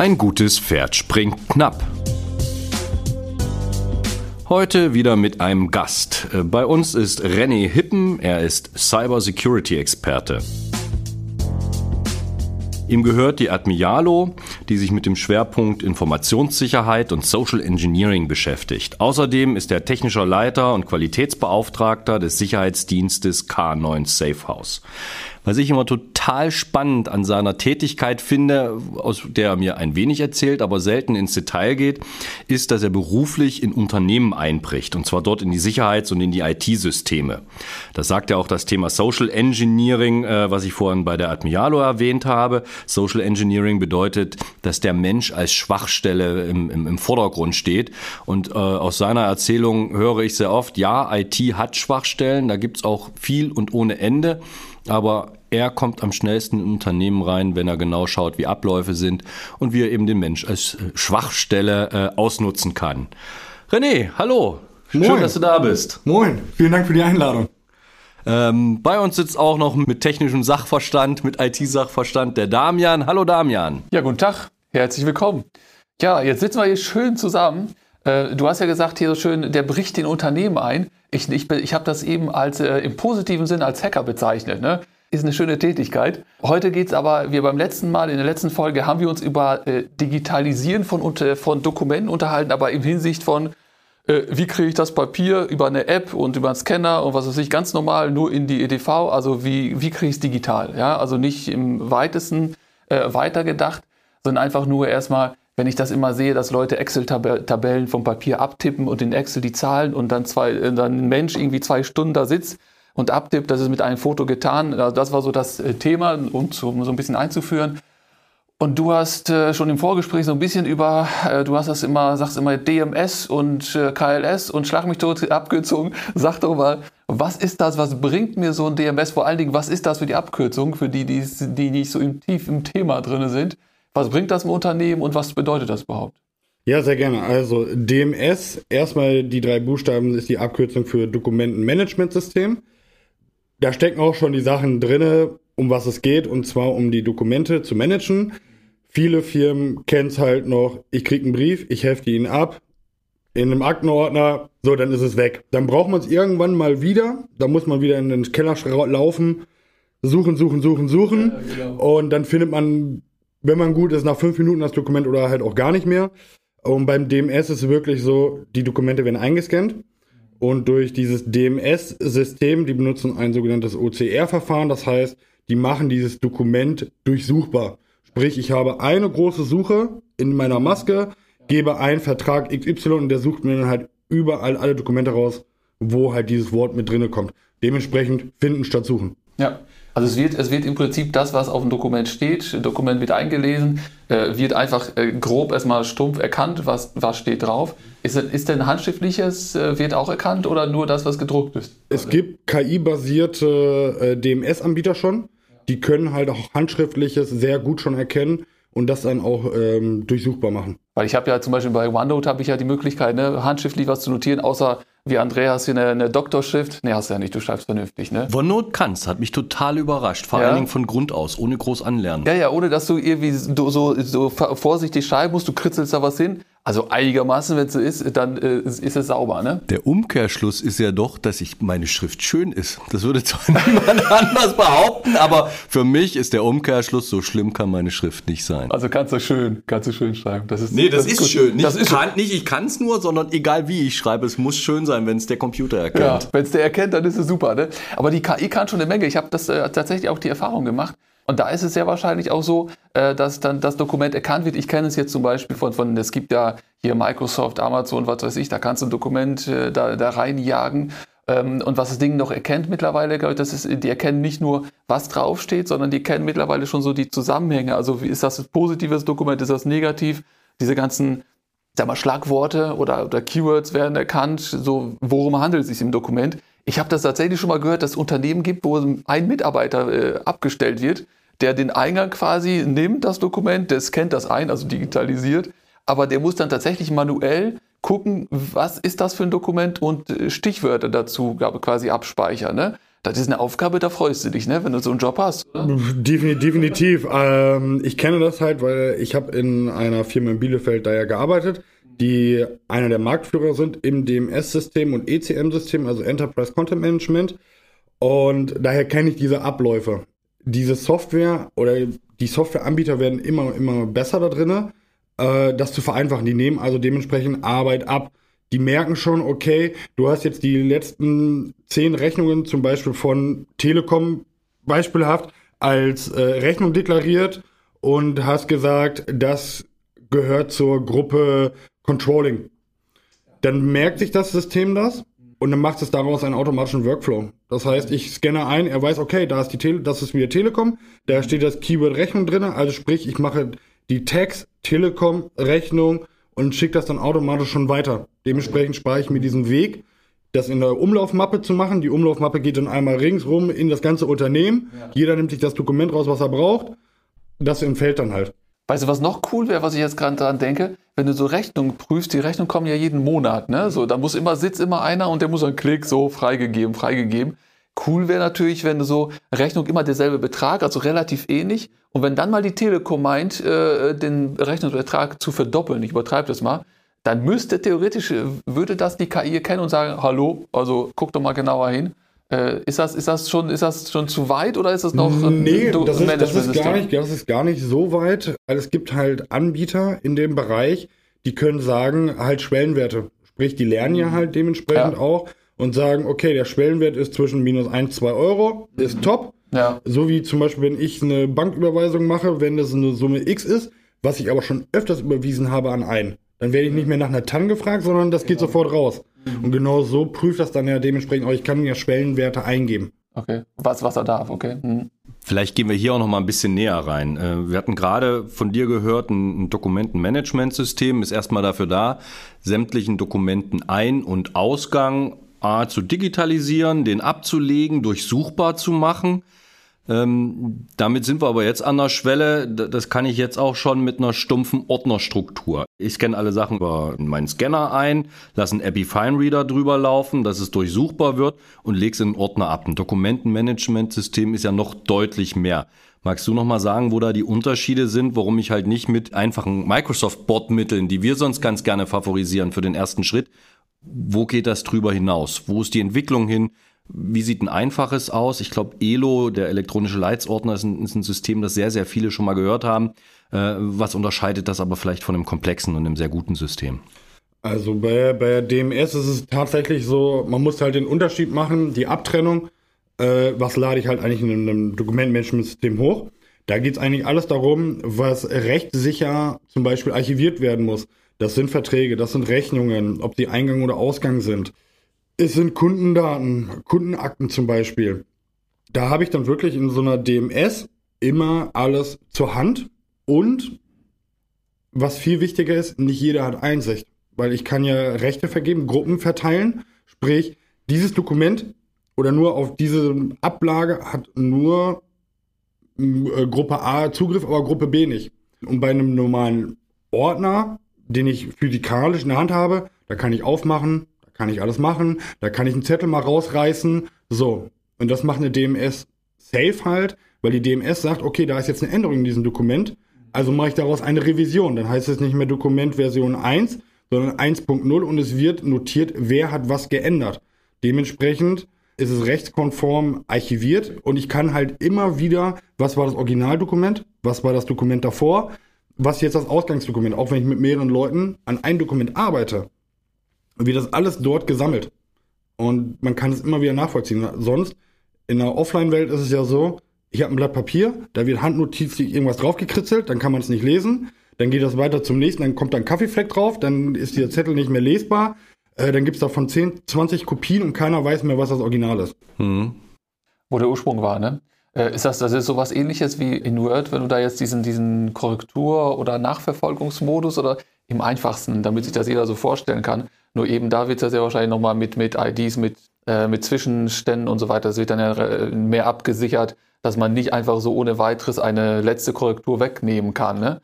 Ein gutes Pferd springt knapp. Heute wieder mit einem Gast. Äh, bei uns ist René Hippen, er ist Cyber Security Experte. Ihm gehört die Admialo, die sich mit dem Schwerpunkt Informationssicherheit und Social Engineering beschäftigt. Außerdem ist er technischer Leiter und Qualitätsbeauftragter des Sicherheitsdienstes K9 Safehouse. Was ich immer total spannend an seiner Tätigkeit finde, aus der er mir ein wenig erzählt, aber selten ins Detail geht, ist, dass er beruflich in Unternehmen einbricht und zwar dort in die Sicherheits- und in die IT-Systeme. Das sagt ja auch das Thema Social Engineering, äh, was ich vorhin bei der Admialo erwähnt habe. Social Engineering bedeutet, dass der Mensch als Schwachstelle im, im, im Vordergrund steht. Und äh, aus seiner Erzählung höre ich sehr oft, ja, IT hat Schwachstellen, da gibt's auch viel und ohne Ende aber er kommt am schnellsten in Unternehmen rein, wenn er genau schaut, wie Abläufe sind und wie er eben den Mensch als äh, Schwachstelle äh, ausnutzen kann. René, hallo. Moin. Schön, dass du da bist. Moin. Vielen Dank für die Einladung. Ähm, bei uns sitzt auch noch mit technischem Sachverstand, mit IT-Sachverstand der Damian. Hallo Damian. Ja, guten Tag. Herzlich willkommen. Ja, jetzt sitzen wir hier schön zusammen. Äh, du hast ja gesagt hier so schön, der bricht den Unternehmen ein. Ich, ich, ich habe das eben als äh, im positiven Sinn als Hacker bezeichnet. Ne? Ist eine schöne Tätigkeit. Heute geht es aber, wie beim letzten Mal, in der letzten Folge, haben wir uns über äh, Digitalisieren von, von Dokumenten unterhalten, aber in Hinsicht von, äh, wie kriege ich das Papier über eine App und über einen Scanner und was weiß ich, ganz normal nur in die EDV, also wie, wie kriege ich es digital? Ja? Also nicht im weitesten äh, weitergedacht, sondern einfach nur erstmal, wenn ich das immer sehe, dass Leute Excel-Tabellen vom Papier abtippen und in Excel die Zahlen und dann, zwei, äh, dann ein Mensch irgendwie zwei Stunden da sitzt und abtippt, das ist mit einem Foto getan. Das war so das äh, Thema, um so, ein bisschen einzuführen. Und du hast äh, schon im Vorgespräch so ein bisschen über, äh, du hast das immer, sagst immer DMS und KLS und Schlag mich tot abgezogen. Sag doch mal, was ist das, was bringt mir so ein DMS? Vor allen Dingen, was ist das für die Abkürzung, für die, die, die nicht so im, tief im Thema drin sind? Was bringt das im Unternehmen und was bedeutet das überhaupt? Ja, sehr gerne. Also DMS, erstmal die drei Buchstaben ist die Abkürzung für Dokumentenmanagementsystem. Da stecken auch schon die Sachen drinne, um was es geht, und zwar um die Dokumente zu managen. Viele Firmen kennen es halt noch, ich kriege einen Brief, ich hefte ihn ab, in einem Aktenordner, so, dann ist es weg. Dann braucht man es irgendwann mal wieder, da muss man wieder in den Keller laufen, suchen, suchen, suchen, suchen, ja, genau. und dann findet man wenn man gut ist, nach fünf Minuten das Dokument oder halt auch gar nicht mehr. Und beim DMS ist es wirklich so, die Dokumente werden eingescannt. Und durch dieses DMS-System, die benutzen ein sogenanntes OCR-Verfahren. Das heißt, die machen dieses Dokument durchsuchbar. Sprich, ich habe eine große Suche in meiner Maske, gebe einen Vertrag XY und der sucht mir dann halt überall alle Dokumente raus, wo halt dieses Wort mit drinne kommt. Dementsprechend finden statt suchen. Ja, also es wird, es wird im Prinzip das, was auf dem Dokument steht, Dokument wird eingelesen, äh, wird einfach äh, grob erstmal stumpf erkannt, was, was steht drauf. Ist, ist denn handschriftliches äh, wird auch erkannt oder nur das, was gedruckt ist? Es gibt KI-basierte äh, DMS-Anbieter schon. Die können halt auch handschriftliches sehr gut schon erkennen und das dann auch ähm, durchsuchbar machen. Weil ich habe ja zum Beispiel bei OneNote habe ich ja die Möglichkeit, ne, handschriftlich was zu notieren, außer wie Andreas hier eine, eine Doktorschrift. Nee, hast du ja nicht, du schreibst vernünftig, ne? OneNote kannst, hat mich total überrascht. Vor ja. allen Dingen von Grund aus, ohne groß anlernen. Ja, ja, ohne dass du irgendwie so, so, so vorsichtig schreiben musst, du kritzelst da was hin. Also einigermaßen, wenn es so ist, dann äh, ist es sauber, ne? Der Umkehrschluss ist ja doch, dass ich meine Schrift schön ist. Das würde zwar niemand anders behaupten, aber für mich ist der Umkehrschluss, so schlimm kann meine Schrift nicht sein. Also kannst du schön, kannst du schön schreiben. Das ist, nee, das, das ist, ist schön. Nicht, das ist kann, nicht ich kann es nur, sondern egal wie ich schreibe, es muss schön sein, wenn es der Computer erkennt. Ja, wenn es der erkennt, dann ist es super, ne? Aber die KI kann schon eine Menge. Ich habe das äh, tatsächlich auch die Erfahrung gemacht. Und da ist es sehr wahrscheinlich auch so, äh, dass dann das Dokument erkannt wird. Ich kenne es jetzt zum Beispiel von, von, es gibt ja hier Microsoft, Amazon, was weiß ich, da kannst du ein Dokument äh, da, da reinjagen. Ähm, und was das Ding noch erkennt mittlerweile, das ist, die erkennen nicht nur, was draufsteht, sondern die kennen mittlerweile schon so die Zusammenhänge. Also ist das ein positives Dokument, ist das negativ? Diese ganzen sag mal, Schlagworte oder, oder Keywords werden erkannt, so worum handelt es sich im Dokument. Ich habe das tatsächlich schon mal gehört, dass es Unternehmen gibt, wo ein Mitarbeiter äh, abgestellt wird, der den Eingang quasi nimmt, das Dokument, der scannt das ein, also digitalisiert, aber der muss dann tatsächlich manuell gucken, was ist das für ein Dokument und äh, Stichwörter dazu quasi abspeichern. Ne? Das ist eine Aufgabe, da freust du dich, ne, wenn du so einen Job hast. Definitiv. Ähm, ich kenne das halt, weil ich habe in einer Firma in Bielefeld da ja gearbeitet, die einer der Marktführer sind im DMS-System und ECM-System, also Enterprise Content Management. Und daher kenne ich diese Abläufe. Diese Software oder die Softwareanbieter werden immer, immer besser da drinne, äh, das zu vereinfachen. Die nehmen also dementsprechend Arbeit ab die merken schon, okay, du hast jetzt die letzten zehn Rechnungen zum Beispiel von Telekom beispielhaft als äh, Rechnung deklariert und hast gesagt, das gehört zur Gruppe Controlling. Dann merkt sich das System das und dann macht es daraus einen automatischen Workflow. Das heißt, ich scanne ein, er weiß, okay, da ist die Tele das ist wieder Telekom, da steht das Keyword Rechnung drin, also sprich, ich mache die Tags Telekom Rechnung und schicke das dann automatisch schon weiter. Dementsprechend spare ich mir diesen Weg, das in der Umlaufmappe zu machen. Die Umlaufmappe geht dann einmal ringsrum in das ganze Unternehmen. Ja. Jeder nimmt sich das Dokument raus, was er braucht. Das entfällt dann halt. Weißt du, was noch cool wäre, was ich jetzt gerade dran denke? Wenn du so Rechnungen prüfst, die Rechnungen kommen ja jeden Monat, ne? So, da muss immer, sitzt immer einer und der muss einen Klick so freigegeben, freigegeben. Cool wäre natürlich, wenn du so Rechnung immer derselbe Betrag, also relativ ähnlich. Und wenn dann mal die Telekom meint, äh, den Rechnungsbetrag zu verdoppeln, ich übertreibe das mal, dann müsste theoretisch, äh, würde das die KI erkennen und sagen, hallo, also guck doch mal genauer hin. Äh, ist, das, ist, das schon, ist das schon zu weit oder ist das noch nee, das ist, das ist gar nicht, das ist gar nicht so weit, es gibt halt Anbieter in dem Bereich, die können sagen, halt Schwellenwerte. Sprich, die lernen ja halt dementsprechend ja. auch und sagen, okay, der Schwellenwert ist zwischen minus 1, 2 Euro, ist mhm. top. Ja. So wie zum Beispiel, wenn ich eine Banküberweisung mache, wenn das eine Summe X ist, was ich aber schon öfters überwiesen habe an einen. Dann werde ich nicht mehr nach einer TAN gefragt, sondern das geht genau. sofort raus. Mhm. Und genau so prüft das dann ja dementsprechend auch. Ich kann ja Schwellenwerte eingeben. Okay, was, was er darf, okay. Mhm. Vielleicht gehen wir hier auch noch mal ein bisschen näher rein. Äh, wir hatten gerade von dir gehört, ein Dokumentenmanagementsystem ist erstmal dafür da, sämtlichen Dokumenten Ein- und Ausgang A zu digitalisieren, den abzulegen, durchsuchbar zu machen. Ähm, damit sind wir aber jetzt an der Schwelle. Das kann ich jetzt auch schon mit einer stumpfen Ordnerstruktur. Ich scanne alle Sachen über meinen Scanner ein, lasse einen Epifine Reader drüber laufen, dass es durchsuchbar wird und lege es in einen Ordner ab. Ein Dokumentenmanagementsystem ist ja noch deutlich mehr. Magst du noch mal sagen, wo da die Unterschiede sind, warum ich halt nicht mit einfachen Microsoft-Bordmitteln, die wir sonst ganz gerne favorisieren für den ersten Schritt, wo geht das drüber hinaus? Wo ist die Entwicklung hin? Wie sieht ein einfaches aus? Ich glaube, ELO, der elektronische Leitsordner, ist ein, ist ein, System, das sehr, sehr viele schon mal gehört haben. Äh, was unterscheidet das aber vielleicht von einem komplexen und einem sehr guten System? Also bei, bei DMS ist es tatsächlich so, man muss halt den Unterschied machen, die Abtrennung, äh, was lade ich halt eigentlich in einem Dokumentmanagementsystem hoch. Da geht es eigentlich alles darum, was rechtssicher zum Beispiel archiviert werden muss. Das sind Verträge, das sind Rechnungen, ob die Eingang oder Ausgang sind. Es sind Kundendaten, Kundenakten zum Beispiel. Da habe ich dann wirklich in so einer DMS immer alles zur Hand und was viel wichtiger ist, nicht jeder hat Einsicht, weil ich kann ja Rechte vergeben, Gruppen verteilen, sprich dieses Dokument oder nur auf diese Ablage hat nur äh, Gruppe A Zugriff, aber Gruppe B nicht. Und bei einem normalen Ordner den ich physikalisch in der Hand habe. Da kann ich aufmachen, kann ich alles machen, da kann ich einen Zettel mal rausreißen. So. Und das macht eine DMS safe halt, weil die DMS sagt, okay, da ist jetzt eine Änderung in diesem Dokument. Also mache ich daraus eine Revision. Dann heißt es nicht mehr Dokument Version 1, sondern 1.0 und es wird notiert, wer hat was geändert. Dementsprechend ist es rechtskonform archiviert und ich kann halt immer wieder, was war das Originaldokument, was war das Dokument davor, was jetzt das Ausgangsdokument, auch wenn ich mit mehreren Leuten an einem Dokument arbeite, wird das alles dort gesammelt. Und man kann es immer wieder nachvollziehen. Sonst, in der Offline-Welt ist es ja so, ich habe ein Blatt Papier, da wird handnotizlich irgendwas draufgekritzelt, dann kann man es nicht lesen. Dann geht das weiter zum nächsten, dann kommt da ein Kaffeefleck drauf, dann ist dieser Zettel nicht mehr lesbar. Äh, dann gibt es davon 10, 20 Kopien und keiner weiß mehr, was das Original ist. Mhm. Wo der Ursprung war, ne? Äh, ist das, das ist sowas ähnliches wie in Word, wenn du da jetzt diesen, diesen Korrektur- oder Nachverfolgungsmodus oder im einfachsten, damit sich das jeder so vorstellen kann. Nur eben da wird das ja wahrscheinlich nochmal mit, mit IDs, mit, äh, mit Zwischenständen und so weiter, das wird dann ja äh, mehr abgesichert, dass man nicht einfach so ohne weiteres eine letzte Korrektur wegnehmen kann. Ne?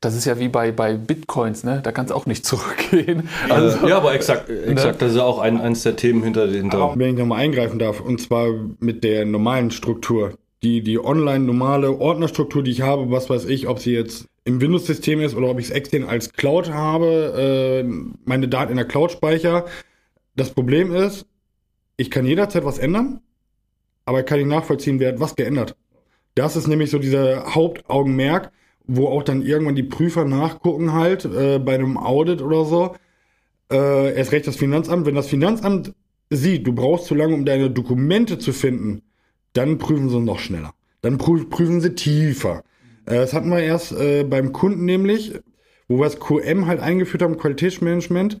das ist ja wie bei, bei Bitcoins, ne? Da kannst du auch nicht zurückgehen. Also, ja, aber exakt, exakt, ne? das ist ja auch ein, eines der Themen hinter den Aber wenn ich nochmal eingreifen darf, und zwar mit der normalen Struktur. Die, die online normale Ordnerstruktur, die ich habe, was weiß ich, ob sie jetzt im Windows-System ist oder ob ich es extern als Cloud habe, äh, meine Daten in der Cloud speicher. Das Problem ist, ich kann jederzeit was ändern, aber ich kann nicht nachvollziehen, wer hat was geändert. Das ist nämlich so dieser Hauptaugenmerk, wo auch dann irgendwann die Prüfer nachgucken halt äh, bei einem Audit oder so. Äh, erst recht das Finanzamt. Wenn das Finanzamt sieht, du brauchst zu lange, um deine Dokumente zu finden, dann prüfen sie noch schneller. Dann prüfen sie tiefer. Äh, das hatten wir erst äh, beim Kunden nämlich, wo wir das QM halt eingeführt haben, Qualitätsmanagement,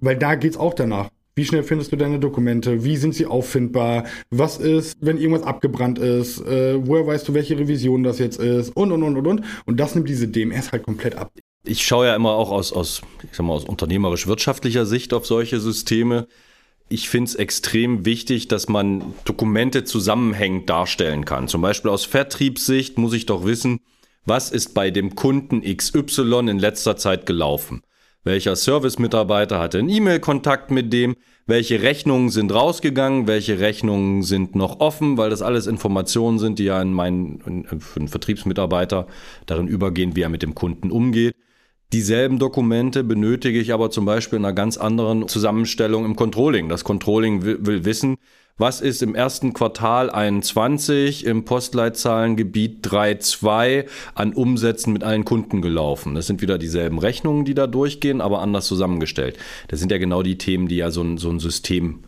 weil da geht's auch danach. Wie schnell findest du deine Dokumente? Wie sind sie auffindbar? Was ist, wenn irgendwas abgebrannt ist? Äh, woher weißt du, welche Revision das jetzt ist? Und, und, und, und, und. Und das nimmt diese DMS halt komplett ab. Ich schaue ja immer auch aus, aus, ich sag mal, aus unternehmerisch-wirtschaftlicher Sicht auf solche Systeme. Ich finde es extrem wichtig, dass man Dokumente zusammenhängend darstellen kann. Zum Beispiel aus Vertriebssicht muss ich doch wissen, was ist bei dem Kunden XY in letzter Zeit gelaufen welcher Service-Mitarbeiter hatte einen E-Mail-Kontakt mit dem, welche Rechnungen sind rausgegangen, welche Rechnungen sind noch offen, weil das alles Informationen sind, die ja in meinen, für einen Vertriebsmitarbeiter darin übergehen, wie er mit dem Kunden umgeht. Dieselben Dokumente benötige ich aber zum Beispiel in einer ganz anderen Zusammenstellung im Controlling. Das Controlling will, will wissen, was ist im ersten Quartal 21 im Postleitzahlengebiet 3.2 an Umsätzen mit allen Kunden gelaufen? Das sind wieder dieselben Rechnungen, die da durchgehen, aber anders zusammengestellt. Das sind ja genau die Themen, die ja so ein, so ein System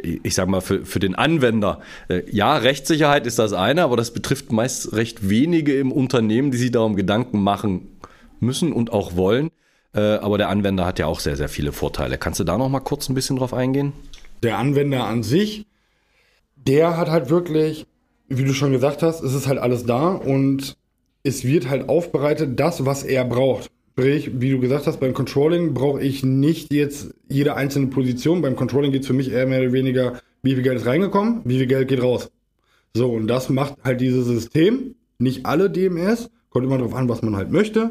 ich sag mal, für, für den Anwender. Äh, ja, Rechtssicherheit ist das eine, aber das betrifft meist recht wenige im Unternehmen, die sich darum Gedanken machen müssen und auch wollen. Äh, aber der Anwender hat ja auch sehr, sehr viele Vorteile. Kannst du da noch mal kurz ein bisschen drauf eingehen? Der Anwender an sich, der hat halt wirklich, wie du schon gesagt hast, es ist halt alles da und es wird halt aufbereitet, das, was er braucht. Sprich, wie du gesagt hast, beim Controlling brauche ich nicht jetzt jede einzelne Position. Beim Controlling geht es für mich eher mehr oder weniger, wie viel Geld ist reingekommen, wie viel Geld geht raus. So, und das macht halt dieses System. Nicht alle DMS, kommt immer darauf an, was man halt möchte.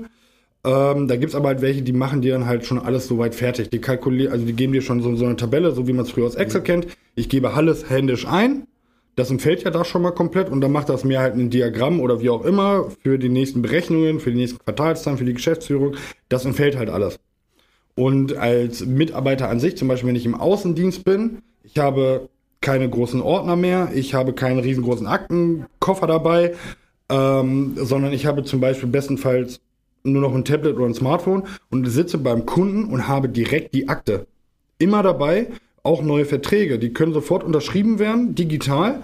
Ähm, da gibt's aber halt welche, die machen dir dann halt schon alles soweit fertig. Die kalkulieren, also die geben dir schon so, so eine Tabelle, so wie man es früher aus Excel mhm. kennt. Ich gebe alles händisch ein. Das entfällt ja da schon mal komplett und dann macht das mir halt ein Diagramm oder wie auch immer für die nächsten Berechnungen, für die nächsten Quartalszahlen, für die Geschäftsführung. Das entfällt halt alles. Und als Mitarbeiter an sich, zum Beispiel wenn ich im Außendienst bin, ich habe keine großen Ordner mehr, ich habe keinen riesengroßen Aktenkoffer dabei, ähm, sondern ich habe zum Beispiel bestenfalls nur noch ein Tablet oder ein Smartphone und sitze beim Kunden und habe direkt die Akte. Immer dabei, auch neue Verträge, die können sofort unterschrieben werden, digital.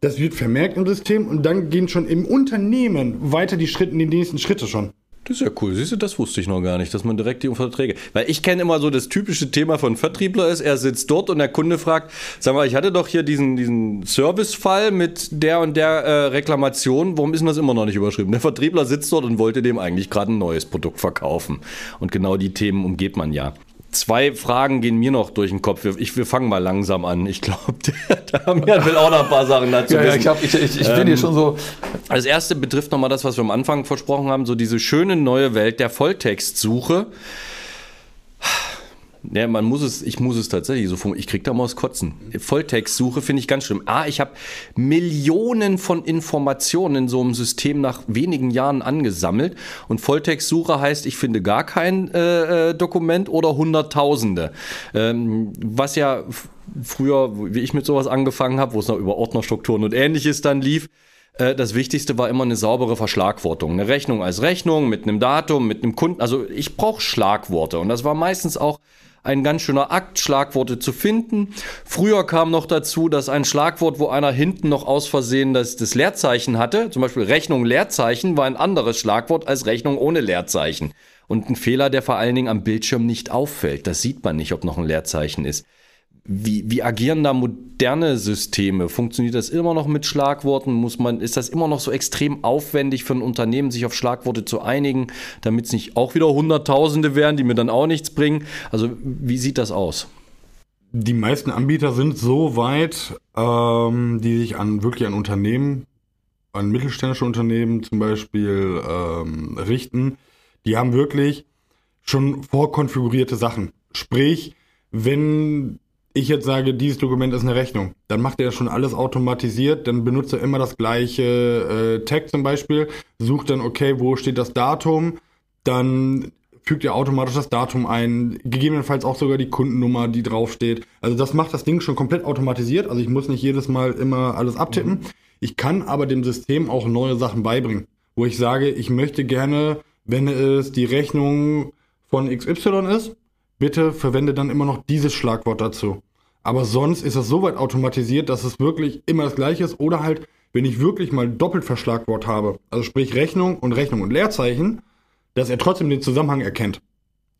Das wird vermerkt im System und dann gehen schon im Unternehmen weiter die Schritte, die nächsten Schritte schon. Das ist ja cool. Siehst du, das wusste ich noch gar nicht, dass man direkt die Verträge. Weil ich kenne immer so das typische Thema von Vertriebler ist, er sitzt dort und der Kunde fragt, sag mal, ich hatte doch hier diesen, diesen Servicefall mit der und der äh, Reklamation, warum ist denn das immer noch nicht überschrieben? Der Vertriebler sitzt dort und wollte dem eigentlich gerade ein neues Produkt verkaufen. Und genau die Themen umgeht man ja. Zwei Fragen gehen mir noch durch den Kopf. Ich, wir fangen mal langsam an. Ich glaube, der Damian will auch noch ein paar Sachen dazu ja, wissen. Ja, ich, ich, ich, ich bin hier schon so. Als erste betrifft nochmal das, was wir am Anfang versprochen haben, so diese schöne neue Welt der Volltextsuche. Ja, man muss es, ich muss es tatsächlich so. Ich krieg da mal das Kotzen. Volltextsuche finde ich ganz schlimm. Ah, ich habe Millionen von Informationen in so einem System nach wenigen Jahren angesammelt. Und Volltextsuche heißt, ich finde gar kein äh, äh Dokument oder Hunderttausende. Ähm, was ja früher, wie ich mit sowas angefangen habe, wo es noch über Ordnerstrukturen und ähnliches dann lief, äh, das Wichtigste war immer eine saubere Verschlagwortung. Eine Rechnung als Rechnung mit einem Datum, mit einem Kunden. Also ich brauche Schlagworte. Und das war meistens auch ein ganz schöner Akt, Schlagworte zu finden. Früher kam noch dazu, dass ein Schlagwort, wo einer hinten noch aus Versehen das, das Leerzeichen hatte, zum Beispiel Rechnung Leerzeichen, war ein anderes Schlagwort als Rechnung ohne Leerzeichen. Und ein Fehler, der vor allen Dingen am Bildschirm nicht auffällt. Das sieht man nicht, ob noch ein Leerzeichen ist. Wie, wie agieren da moderne Systeme? Funktioniert das immer noch mit Schlagworten? Muss man, ist das immer noch so extrem aufwendig für ein Unternehmen, sich auf Schlagworte zu einigen, damit es nicht auch wieder Hunderttausende wären, die mir dann auch nichts bringen? Also, wie sieht das aus? Die meisten Anbieter sind so weit, ähm, die sich an wirklich an Unternehmen, an mittelständische Unternehmen zum Beispiel ähm, richten, Die haben wirklich schon vorkonfigurierte Sachen. Sprich, wenn ich jetzt sage, dieses Dokument ist eine Rechnung, dann macht er schon alles automatisiert, dann benutzt er immer das gleiche äh, Tag zum Beispiel, sucht dann, okay, wo steht das Datum, dann fügt er automatisch das Datum ein, gegebenenfalls auch sogar die Kundennummer, die draufsteht. Also das macht das Ding schon komplett automatisiert, also ich muss nicht jedes Mal immer alles abtippen. Mhm. Ich kann aber dem System auch neue Sachen beibringen, wo ich sage, ich möchte gerne, wenn es die Rechnung von XY ist, bitte verwende dann immer noch dieses Schlagwort dazu. Aber sonst ist das so weit automatisiert, dass es wirklich immer das gleiche ist. Oder halt, wenn ich wirklich mal doppelt Verschlagwort habe, also sprich Rechnung und Rechnung und Leerzeichen, dass er trotzdem den Zusammenhang erkennt.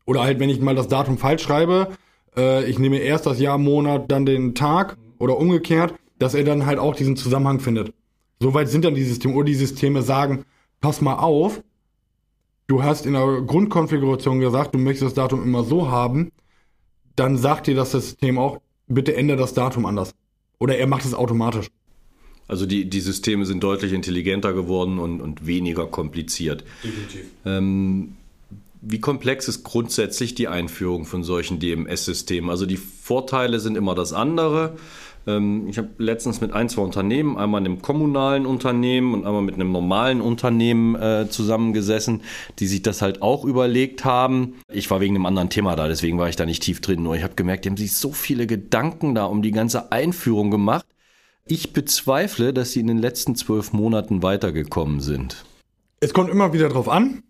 Oder halt, wenn ich mal das Datum falsch schreibe, äh, ich nehme erst das Jahr, Monat, dann den Tag oder umgekehrt, dass er dann halt auch diesen Zusammenhang findet. Soweit sind dann die Systeme, oder die Systeme sagen, pass mal auf, du hast in der Grundkonfiguration gesagt, du möchtest das Datum immer so haben, dann sagt dir das System auch, bitte ändere das Datum anders. Oder er macht es automatisch. Also die, die Systeme sind deutlich intelligenter geworden und, und weniger kompliziert. Definitiv. Ähm, wie komplex ist grundsätzlich die Einführung von solchen DMS-Systemen? Also die Vorteile sind immer das andere. Ähm, ich habe letztens mit ein, zwei Unternehmen, einmal einem kommunalen Unternehmen und einmal mit einem normalen Unternehmen äh, zusammengesessen, die sich das halt auch überlegt haben. Ich war wegen einem anderen Thema da, deswegen war ich da nicht tief drin. Nur ich habe gemerkt, die haben sich so viele Gedanken da um die ganze Einführung gemacht. Ich bezweifle, dass sie in den letzten zwölf Monaten weitergekommen sind. Es kommt immer wieder darauf an,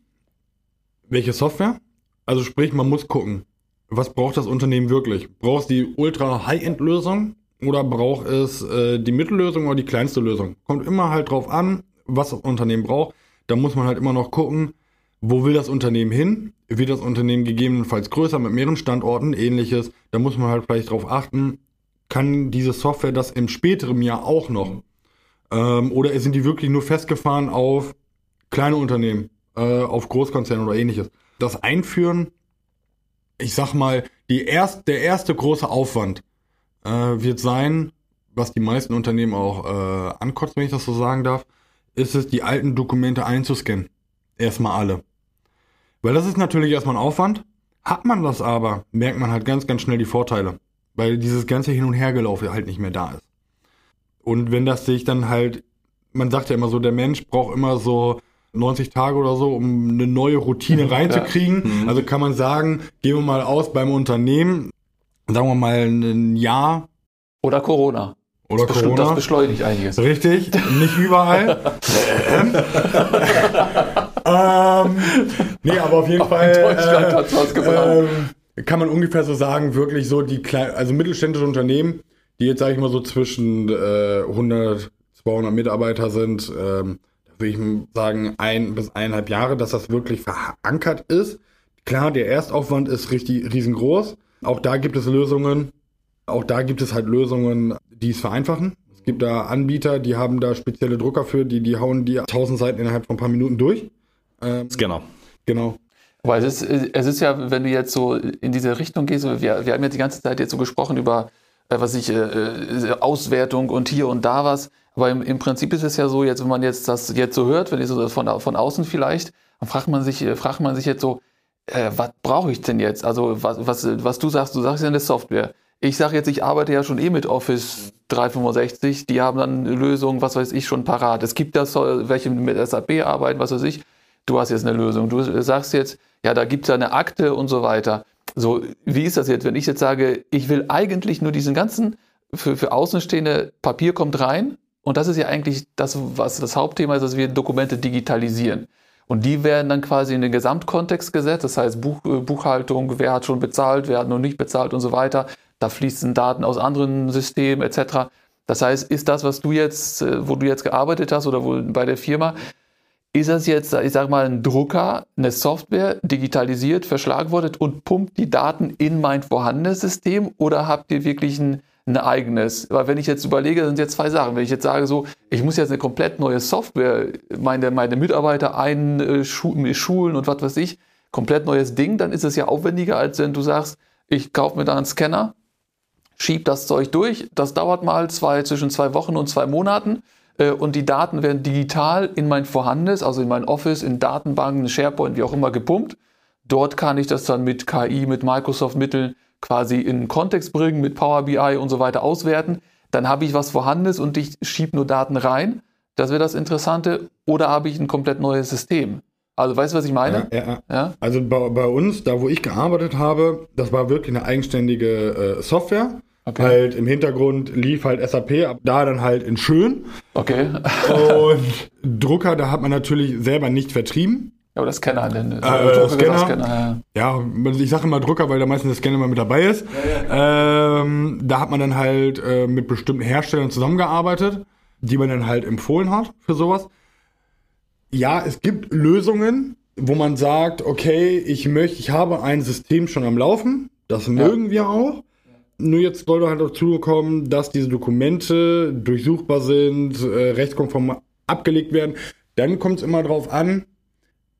welche Software. Also sprich, man muss gucken, was braucht das Unternehmen wirklich? Braucht es die ultra High-End-Lösung oder braucht es äh, die Mittellösung oder die kleinste Lösung? Kommt immer halt drauf an, was das Unternehmen braucht. Da muss man halt immer noch gucken, wo will das Unternehmen hin? Wird das Unternehmen gegebenenfalls größer mit mehreren Standorten, ähnliches? Da muss man halt vielleicht drauf achten, kann diese Software das im späteren Jahr auch noch? Ähm, oder sind die wirklich nur festgefahren auf kleine Unternehmen, äh, auf Großkonzerne oder ähnliches? Das Einführen, ich sag mal, die erst, der erste große Aufwand äh, wird sein, was die meisten Unternehmen auch äh, ankotzen, wenn ich das so sagen darf, ist es, die alten Dokumente einzuscannen. Erstmal alle. Weil das ist natürlich erstmal ein Aufwand. Hat man das aber, merkt man halt ganz, ganz schnell die Vorteile. Weil dieses ganze Hin- und Hergelaufe halt nicht mehr da ist. Und wenn das sich dann halt, man sagt ja immer so, der Mensch braucht immer so 90 Tage oder so, um eine neue Routine reinzukriegen. Ja. Mhm. Also kann man sagen, gehen wir mal aus beim Unternehmen, sagen wir mal, ein Jahr. Oder Corona. Oder das Corona. Das beschleunigt einiges. Richtig, nicht überall. ähm, nee, aber auf jeden Fall. Deutschland hat was gebracht. Äh, kann man ungefähr so sagen, wirklich so die kleinen, also mittelständische Unternehmen, die jetzt, sage ich mal, so zwischen äh, 100, 200 Mitarbeiter sind, ähm, würde ich sagen, ein bis eineinhalb Jahre, dass das wirklich verankert ist. Klar, der Erstaufwand ist richtig riesengroß. Auch da gibt es Lösungen. Auch da gibt es halt Lösungen, die es vereinfachen. Es gibt da Anbieter, die haben da spezielle Drucker für, die, die hauen die 1000 Seiten innerhalb von ein paar Minuten durch. Ähm, Scanner. Genau. Weil es ist, es ist ja, wenn du jetzt so in diese Richtung gehst, wir, wir haben ja die ganze Zeit jetzt so gesprochen über, äh, was ich, äh, äh, Auswertung und hier und da was. Aber im, im, Prinzip ist es ja so, jetzt, wenn man jetzt das jetzt so hört, wenn ich so von, von außen vielleicht, dann fragt man sich, fragt man sich jetzt so, äh, was brauche ich denn jetzt? Also was, was, was du sagst, du sagst ja eine Software. Ich sage jetzt, ich arbeite ja schon eh mit Office 365, die haben dann Lösungen, was weiß ich, schon parat. Es gibt ja welche mit SAP arbeiten, was weiß ich. Du hast jetzt eine Lösung. Du sagst jetzt, ja, da gibt es ja eine Akte und so weiter. So, wie ist das jetzt, wenn ich jetzt sage, ich will eigentlich nur diesen ganzen, für, für Außenstehende Papier kommt rein und das ist ja eigentlich das, was das Hauptthema ist, dass wir Dokumente digitalisieren. Und die werden dann quasi in den Gesamtkontext gesetzt, das heißt Buch, äh, Buchhaltung, wer hat schon bezahlt, wer hat noch nicht bezahlt und so weiter. Da fließen Daten aus anderen Systemen etc. Das heißt, ist das, was du jetzt, äh, wo du jetzt gearbeitet hast oder wo bei der Firma, ist das jetzt, ich sag mal, ein Drucker, eine Software, digitalisiert, verschlagwortet und pumpt die Daten in mein vorhandenes System oder habt ihr wirklich ein ein eigenes. Weil wenn ich jetzt überlege, sind jetzt zwei Sachen. Wenn ich jetzt sage, so, ich muss jetzt eine komplett neue Software, meine, meine Mitarbeiter einschulen und was weiß ich, komplett neues Ding, dann ist es ja aufwendiger, als wenn du sagst, ich kaufe mir da einen Scanner, schieb das Zeug durch, das dauert mal zwei, zwischen zwei Wochen und zwei Monaten. äh, und die Daten werden digital in mein vorhandenes, also in mein Office, in Datenbanken, SharePoint, wie auch immer gepumpt. Dort kann ich das dann mit KI, mit Microsoft-Mitteln quasi in Kontext bringen, mit Power BI und so weiter auswerten. Dann habe ich was Vorhandenes und ich schiebe nur Daten rein. Das wäre das Interessante. Oder habe ich ein komplett neues System? Also weißt du, was ich meine? Ja, ja. ja? Also bei, bei, uns, da wo ich gearbeitet habe, das war wirklich eine eigenständige äh, Software. Okay. Halt im Hintergrund lief halt SAP, da dann halt in schön. Okay. und Drucker, da hat man natürlich selber nicht vertrieben. Ja, oder Scanner. Denn, äh, Scanner. Scanner ja. ja, ich sage immer Drucker, weil da meistens der Scanner immer mit dabei ist. Ja, ja, ähm, da hat man dann halt äh, mit bestimmten Herstellern zusammengearbeitet, die man dann halt empfohlen hat für sowas. Ja, es gibt Lösungen, wo man sagt, okay, ich möchte, ich habe ein System schon am Laufen, das mögen wir auch. Nur jetzt soll halt dazu kommen, dass diese Dokumente durchsuchbar sind, äh, rechtskonform abgelegt werden. Dann kommt es immer darauf an,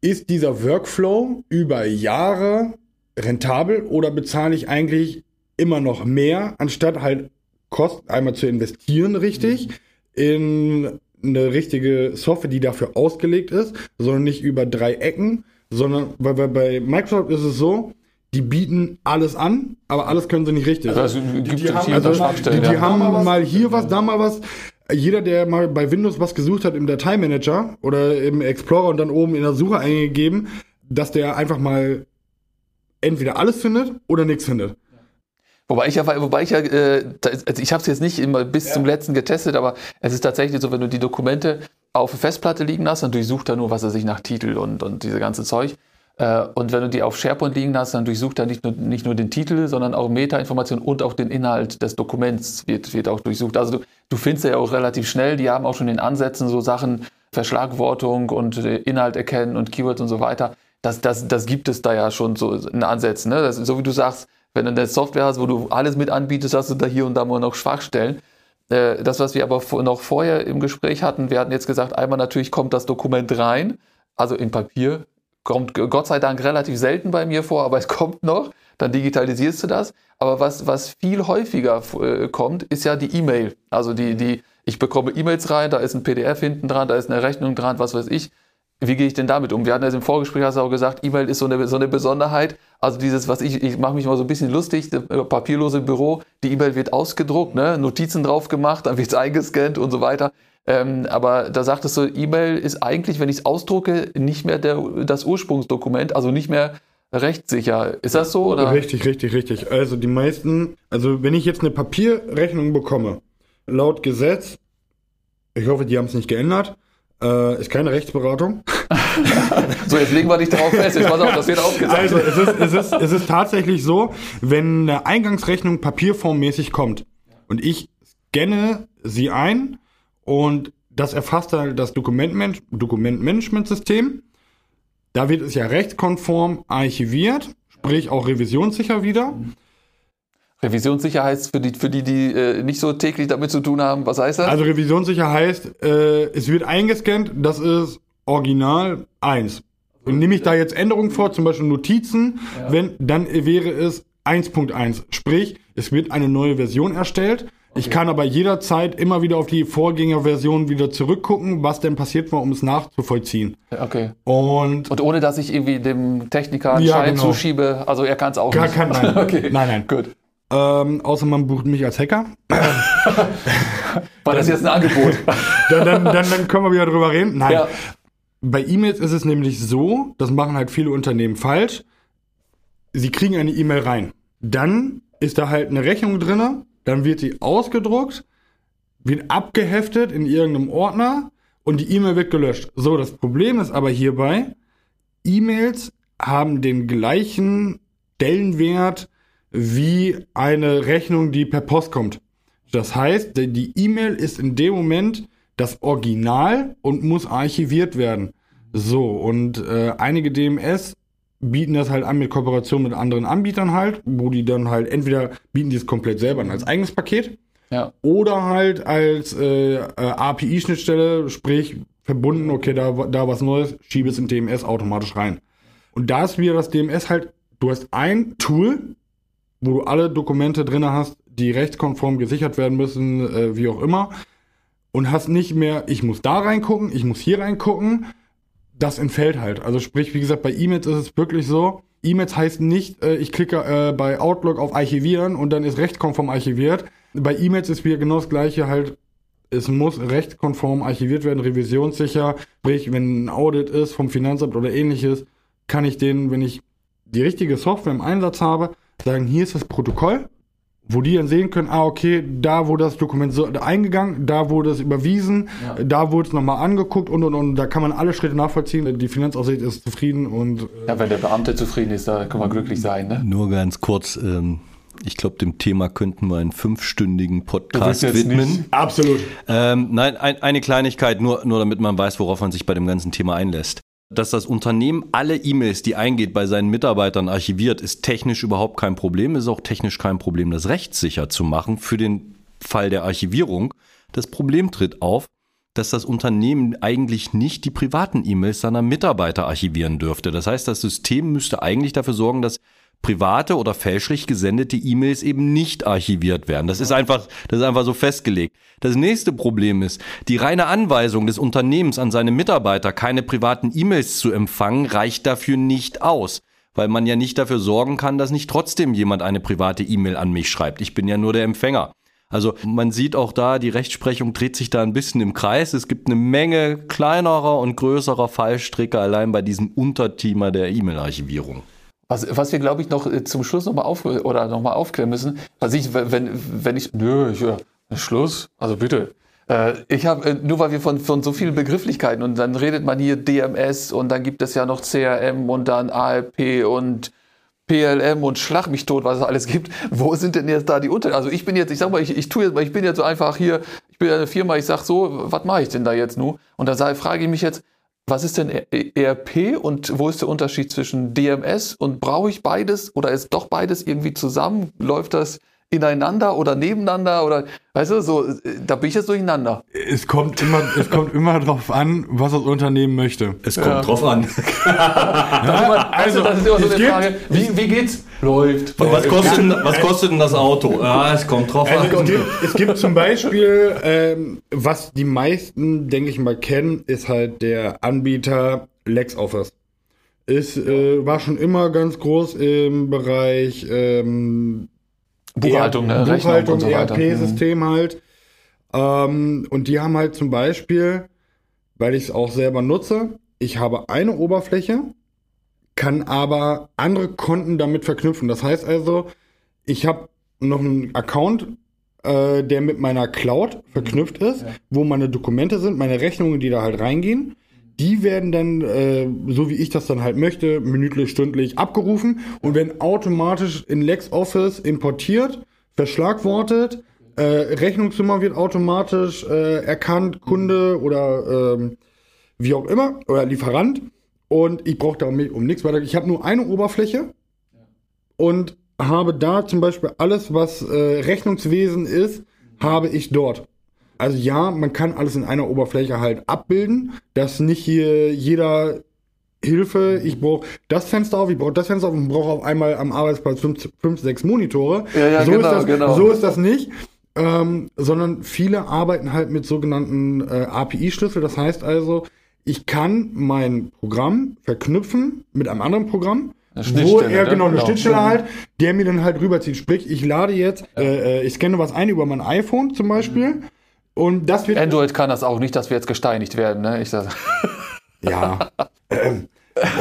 ist dieser Workflow über Jahre rentabel oder bezahle ich eigentlich immer noch mehr, anstatt halt Kosten einmal zu investieren, richtig, in eine richtige Software, die dafür ausgelegt ist, sondern nicht über drei Ecken, sondern weil, weil bei Microsoft ist es so, die bieten alles an, aber alles können sie nicht richtig. Also, die, die, haben, also, die, die haben mal hier was, da mal was. Jeder, der mal bei Windows was gesucht hat im Dateimanager oder im Explorer und dann oben in der Suche eingegeben, dass der einfach mal entweder alles findet oder nichts findet. Wobei ich ja, wobei ich ja, äh, also ich habe es jetzt nicht immer bis ja. zum letzten getestet, aber es ist tatsächlich so, wenn du die Dokumente auf Festplatte liegen hast, dann durchsucht er nur, was er sich nach Titel und, und diese ganze Zeug. Äh, und wenn du die auf SharePoint liegen hast, dann durchsucht er nicht nur, nicht nur den Titel, sondern auch Meta-Informationen und auch den Inhalt des Dokuments wird, wird auch durchsucht. Also du, du findest ja auch relativ schnell, die haben auch schon in Ansätzen so Sachen, Verschlagwortung und äh, Inhalt erkennen und Keywords und so weiter. Das, das, das gibt es da ja schon so in Ansätzen. Ne? Das, so wie du sagst, wenn du eine Software hast, wo du alles mit anbietest, hast du da hier und da mal noch Schwachstellen. Äh, das, was wir aber noch vorher im Gespräch hatten, wir hatten jetzt gesagt, einmal natürlich kommt das Dokument rein, also in Papier, kommt Gott sei Dank relativ selten bei mir vor, aber es kommt noch, dann digitalisierst du das. Aber was, was viel häufiger äh, kommt, ist ja die E-Mail. Also die, die, ich bekomme E-Mails rein, da ist ein PDF hinten dran, da ist eine Rechnung dran, was weiß ich. Wie gehe ich denn damit um? Wir hatten ja im Vorgespräch, hast du auch gesagt, E-Mail ist so eine, so eine Besonderheit. Also dieses, was ich, ich mache mich mal so ein bisschen lustig, das papierlose Büro, die E-Mail wird ausgedruckt, ne? Notizen drauf gemacht, dann wird es eingescannt und so weiter. Ähm, aber da sagtest du, E-Mail ist eigentlich, wenn ich es ausdrucke, nicht mehr der, das Ursprungsdokument, also nicht mehr rechtssicher. Ist das so? Oder? Richtig, richtig, richtig. Also die meisten, also wenn ich jetzt eine Papierrechnung bekomme, laut Gesetz, ich hoffe, die haben es nicht geändert, äh, ist keine Rechtsberatung. so, jetzt legen wir dich darauf fest. Jetzt pass auf, das wird aufgesagt. Also, es ist, es, ist, es ist tatsächlich so, wenn eine Eingangsrechnung papierformmäßig kommt und ich scanne sie ein und das erfasst dann das Dokumentman Dokumentmanagementsystem. Da wird es ja rechtskonform archiviert, sprich auch revisionssicher wieder. Revisionssicher heißt für die, für die, die äh, nicht so täglich damit zu tun haben, was heißt das? Also revisionssicher heißt, äh, es wird eingescannt, das ist Original 1. Und nehme ich da jetzt Änderungen vor, zum Beispiel Notizen, ja. wenn, dann wäre es 1.1. Sprich, es wird eine neue Version erstellt ich kann aber jederzeit immer wieder auf die Vorgängerversion wieder zurückgucken, was denn passiert war, um es nachzuvollziehen. Okay. Und, und ohne dass ich irgendwie dem Techniker einen ja, Schein genau. zuschiebe, also er kann es auch Gar nicht. Kann, nein. okay. nein, nein. Gut. Ähm, außer man bucht mich als Hacker. War das jetzt ein Angebot? dann, dann, dann, dann können wir wieder drüber reden. Nein. Ja. Bei E-Mails ist es nämlich so, das machen halt viele Unternehmen falsch. Sie kriegen eine E-Mail rein. Dann ist da halt eine Rechnung drinne dann wird sie ausgedruckt, wird abgeheftet in irgendeinem Ordner und die E-Mail wird gelöscht. So, das Problem ist aber hierbei, E-Mails haben den gleichen Stellenwert wie eine Rechnung, die per Post kommt. Das heißt, die E-Mail ist in dem Moment das Original und muss archiviert werden. So, und äh, einige DMS bieten das halt an mit Kooperation mit anderen Anbietern halt, wo die dann halt entweder bieten die es komplett selber an als eigenes Paket ja. oder halt als äh, äh API-Schnittstelle, sprich verbunden, okay, da, da was Neues, schiebe es in DMS automatisch rein. Und da ist wieder das DMS halt, du hast ein Tool, wo du alle Dokumente drin hast, die rechtskonform gesichert werden müssen, äh, wie auch immer. und hast nicht mehr, ich muss da reingucken, ich muss hier reingucken. Das entfällt halt. Also sprich, wie gesagt, bei E-Mails ist es wirklich so. E-Mails heißt nicht, äh, ich klicke äh, bei Outlook auf Archivieren und dann ist rechtskonform archiviert. Bei E-Mails ist wieder genau das gleiche halt. Es muss rechtskonform archiviert werden, revisionssicher. Sprich, wenn ein Audit ist vom Finanzamt oder ähnliches, kann ich den, wenn ich die richtige Software im Einsatz habe, sagen, hier ist das Protokoll, wo die dann sehen können, ah, okay, da wurde das Dokument so eingegangen, da wurde es überwiesen, ja. da wurde es nochmal angeguckt und und und da kann man alle Schritte nachvollziehen. Die Finanzaussicht ist zufrieden und. Ja, wenn der Beamte zufrieden ist, da kann man glücklich sein, ne? Nur ganz kurz, ähm, ich glaube, dem Thema könnten wir einen fünfstündigen Podcast widmen. Nicht. Absolut. Ähm, nein, ein, eine Kleinigkeit, nur, nur damit man weiß, worauf man sich bei dem ganzen Thema einlässt dass das Unternehmen alle E-Mails, die eingeht, bei seinen Mitarbeitern archiviert, ist technisch überhaupt kein Problem. Ist auch technisch kein Problem, das rechtssicher zu machen für den Fall der Archivierung. Das Problem tritt auf, dass das Unternehmen eigentlich nicht die privaten E-Mails seiner Mitarbeiter archivieren dürfte. Das heißt, das System müsste eigentlich dafür sorgen, dass private oder fälschlich gesendete E-Mails eben nicht archiviert werden. Das ist einfach, das ist einfach so festgelegt. Das nächste Problem ist, die reine Anweisung des Unternehmens an seine Mitarbeiter, keine privaten E-Mails zu empfangen, reicht dafür nicht aus. Weil man ja nicht dafür sorgen kann, dass nicht trotzdem jemand eine private E-Mail an mich schreibt. Ich bin ja nur der Empfänger. Also man sieht auch da, die Rechtsprechung dreht sich da ein bisschen im Kreis. Es gibt eine Menge kleinerer und größerer Fallstricke allein bei diesem Unterthema der E-Mail-Archivierung. Was, was wir, glaube ich, noch äh, zum Schluss nochmal auf, noch mal aufklären müssen, was ich, wenn, wenn ich, nö, ich, Schluss, also bitte. Äh, ich habe, äh, nur weil wir von, von so vielen Begrifflichkeiten und dann redet man hier DMS und dann gibt es ja noch CRM und dann ALP und PLM und Schlag mich tot, was es alles gibt. Wo sind denn jetzt da die Unterschiede? Also ich bin jetzt, ich sag mal, ich, ich tue jetzt ich bin jetzt so einfach hier, ich bin eine Firma, ich sag so, was mache ich denn da jetzt nun? Und da frage ich mich jetzt, was ist denn ERP und wo ist der Unterschied zwischen DMS und brauche ich beides oder ist doch beides irgendwie zusammen? Läuft das ineinander oder nebeneinander oder weißt du, so da bin ich jetzt durcheinander. Es kommt immer, es kommt immer drauf an, was das Unternehmen möchte. Es kommt ja. drauf an. ja, also, das ist immer so eine Frage. Wie, wie geht's? Läuft. Was kostet, was kostet denn das Auto? Ja, es kommt drauf also an. Es gibt, es gibt zum Beispiel, ähm, was die meisten, denke ich mal, kennen, ist halt der Anbieter LexOffice. Ist, äh, war schon immer ganz groß im Bereich ähm, Buchhaltung, ne? Buchhaltung, so ERP-System mhm. halt. Ähm, und die haben halt zum Beispiel, weil ich es auch selber nutze, ich habe eine Oberfläche, kann aber andere Konten damit verknüpfen. Das heißt also, ich habe noch einen Account, äh, der mit meiner Cloud verknüpft ist, ja. wo meine Dokumente sind, meine Rechnungen, die da halt reingehen die werden dann, äh, so wie ich das dann halt möchte, minütlich, stündlich abgerufen und werden automatisch in LexOffice importiert, verschlagwortet, äh, Rechnungsnummer wird automatisch äh, erkannt, Kunde oder ähm, wie auch immer, oder Lieferant. Und ich brauche da um, um nichts weiter. Ich habe nur eine Oberfläche und habe da zum Beispiel alles, was äh, Rechnungswesen ist, habe ich dort. Also ja, man kann alles in einer Oberfläche halt abbilden, dass nicht hier jeder Hilfe, ich brauche das Fenster auf, ich brauche das Fenster auf und brauche auf einmal am Arbeitsplatz fünf, fünf sechs Monitore. Ja, ja, so, genau, ist das, genau. so ist das nicht. Ähm, sondern viele arbeiten halt mit sogenannten äh, API-Schlüssel. Das heißt also, ich kann mein Programm verknüpfen mit einem anderen Programm, wo er genau eine genau. Schnittstelle mhm. halt, der mir dann halt rüberzieht. Sprich, ich lade jetzt, äh, äh, ich scanne was ein über mein iPhone zum Beispiel. Mhm und das wird. Android kann das auch nicht, dass wir jetzt gesteinigt werden, ne? Ich sag. ja. ähm,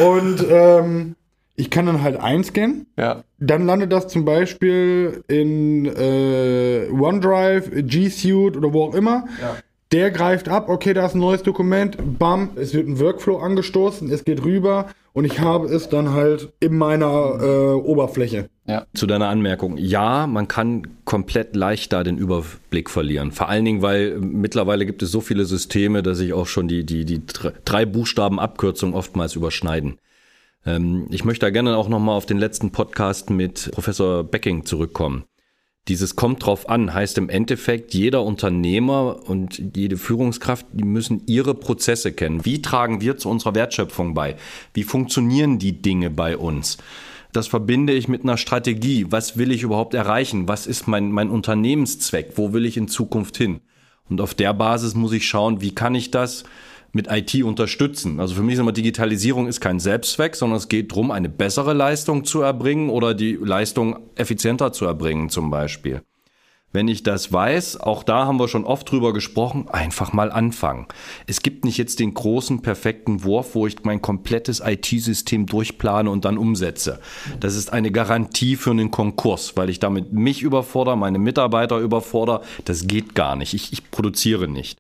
und ähm, ich kann dann halt einscannen. Ja. Dann landet das zum Beispiel in äh, OneDrive, G Suite oder wo auch immer. Ja. Der greift ab, okay, da ist ein neues Dokument, bam, es wird ein Workflow angestoßen, es geht rüber und ich habe es dann halt in meiner äh, Oberfläche. Ja. Zu deiner Anmerkung. Ja, man kann komplett leicht da den Überblick verlieren. Vor allen Dingen, weil mittlerweile gibt es so viele Systeme, dass sich auch schon die, die, die drei Buchstaben Abkürzung oftmals überschneiden. Ähm, ich möchte da gerne auch nochmal auf den letzten Podcast mit Professor Becking zurückkommen. Dieses kommt drauf an, heißt im Endeffekt, jeder Unternehmer und jede Führungskraft, die müssen ihre Prozesse kennen. Wie tragen wir zu unserer Wertschöpfung bei? Wie funktionieren die Dinge bei uns? Das verbinde ich mit einer Strategie. Was will ich überhaupt erreichen? Was ist mein, mein Unternehmenszweck? Wo will ich in Zukunft hin? Und auf der Basis muss ich schauen, wie kann ich das mit IT unterstützen. Also für mich ist immer Digitalisierung ist kein Selbstzweck, sondern es geht darum, eine bessere Leistung zu erbringen oder die Leistung effizienter zu erbringen zum Beispiel. Wenn ich das weiß, auch da haben wir schon oft drüber gesprochen, einfach mal anfangen. Es gibt nicht jetzt den großen, perfekten Wurf, wo ich mein komplettes IT-System durchplane und dann umsetze. Das ist eine Garantie für einen Konkurs, weil ich damit mich überfordere, meine Mitarbeiter überfordere. Das geht gar nicht. Ich, ich produziere nicht.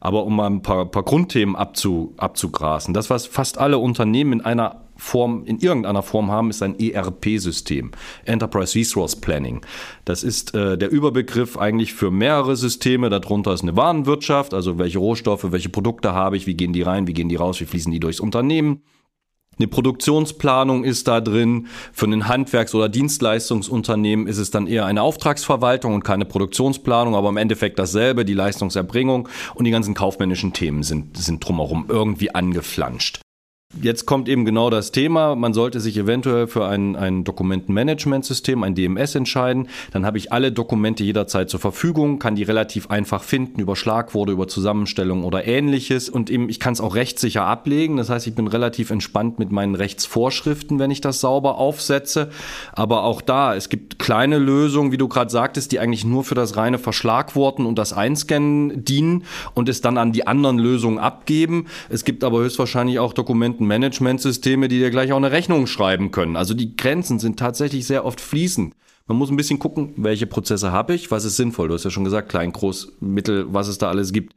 Aber um mal ein paar, paar Grundthemen abzu, abzugrasen, das, was fast alle Unternehmen in einer Form, in irgendeiner Form haben, ist ein ERP-System, Enterprise Resource Planning. Das ist äh, der Überbegriff eigentlich für mehrere Systeme. Darunter ist eine Warenwirtschaft, also welche Rohstoffe, welche Produkte habe ich, wie gehen die rein, wie gehen die raus, wie fließen die durchs Unternehmen. Eine Produktionsplanung ist da drin. Für ein Handwerks- oder Dienstleistungsunternehmen ist es dann eher eine Auftragsverwaltung und keine Produktionsplanung, aber im Endeffekt dasselbe, die Leistungserbringung und die ganzen kaufmännischen Themen sind, sind drumherum irgendwie angeflanscht. Jetzt kommt eben genau das Thema. Man sollte sich eventuell für ein, ein Dokumentenmanagementsystem, ein DMS entscheiden. Dann habe ich alle Dokumente jederzeit zur Verfügung, kann die relativ einfach finden über Schlagworte, über Zusammenstellung oder ähnliches. Und eben, ich kann es auch rechtssicher ablegen. Das heißt, ich bin relativ entspannt mit meinen Rechtsvorschriften, wenn ich das sauber aufsetze. Aber auch da, es gibt kleine Lösungen, wie du gerade sagtest, die eigentlich nur für das reine Verschlagworten und das Einscannen dienen und es dann an die anderen Lösungen abgeben. Es gibt aber höchstwahrscheinlich auch Dokumente, Managementsysteme, die dir gleich auch eine Rechnung schreiben können. Also die Grenzen sind tatsächlich sehr oft fließend. Man muss ein bisschen gucken, welche Prozesse habe ich, was ist sinnvoll. Du hast ja schon gesagt, klein, groß, mittel, was es da alles gibt.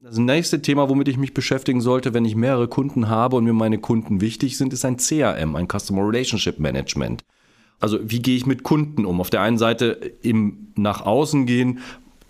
Das nächste Thema, womit ich mich beschäftigen sollte, wenn ich mehrere Kunden habe und mir meine Kunden wichtig sind, ist ein CRM, ein Customer Relationship Management. Also wie gehe ich mit Kunden um? Auf der einen Seite im nach außen gehen,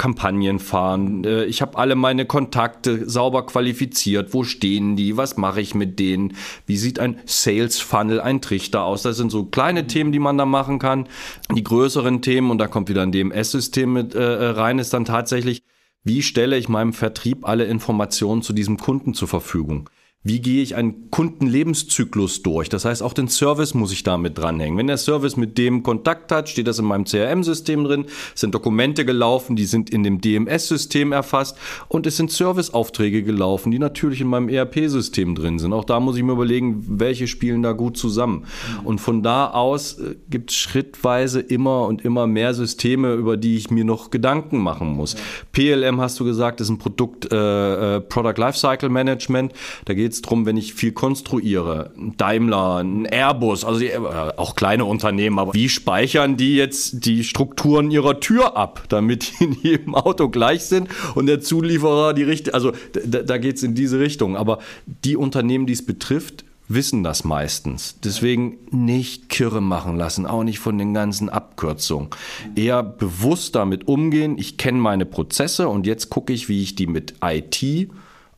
Kampagnen fahren. Äh, ich habe alle meine Kontakte sauber qualifiziert. Wo stehen die? Was mache ich mit denen? Wie sieht ein Sales Funnel, ein Trichter aus? Das sind so kleine Themen, die man da machen kann. Die größeren Themen, und da kommt wieder ein DMS-System mit äh, rein, ist dann tatsächlich, wie stelle ich meinem Vertrieb alle Informationen zu diesem Kunden zur Verfügung? Wie gehe ich einen Kundenlebenszyklus durch? Das heißt, auch den Service muss ich damit dranhängen. Wenn der Service mit dem Kontakt hat, steht das in meinem CRM-System drin, es sind Dokumente gelaufen, die sind in dem DMS-System erfasst und es sind Serviceaufträge gelaufen, die natürlich in meinem ERP-System drin sind. Auch da muss ich mir überlegen, welche spielen da gut zusammen. Und von da aus äh, gibt es schrittweise immer und immer mehr Systeme, über die ich mir noch Gedanken machen muss. PLM hast du gesagt, ist ein Produkt, äh, äh, Product Lifecycle Management. Da geht es darum, wenn ich viel konstruiere, ein Daimler, ein Airbus, also die, äh, auch kleine Unternehmen, aber wie speichern die jetzt die Strukturen ihrer Tür ab, damit die in jedem Auto gleich sind und der Zulieferer die richtige, also da, da geht es in diese Richtung. Aber die Unternehmen, die es betrifft, wissen das meistens. Deswegen nicht kirre machen lassen, auch nicht von den ganzen Abkürzungen. Eher bewusst damit umgehen. Ich kenne meine Prozesse und jetzt gucke ich, wie ich die mit IT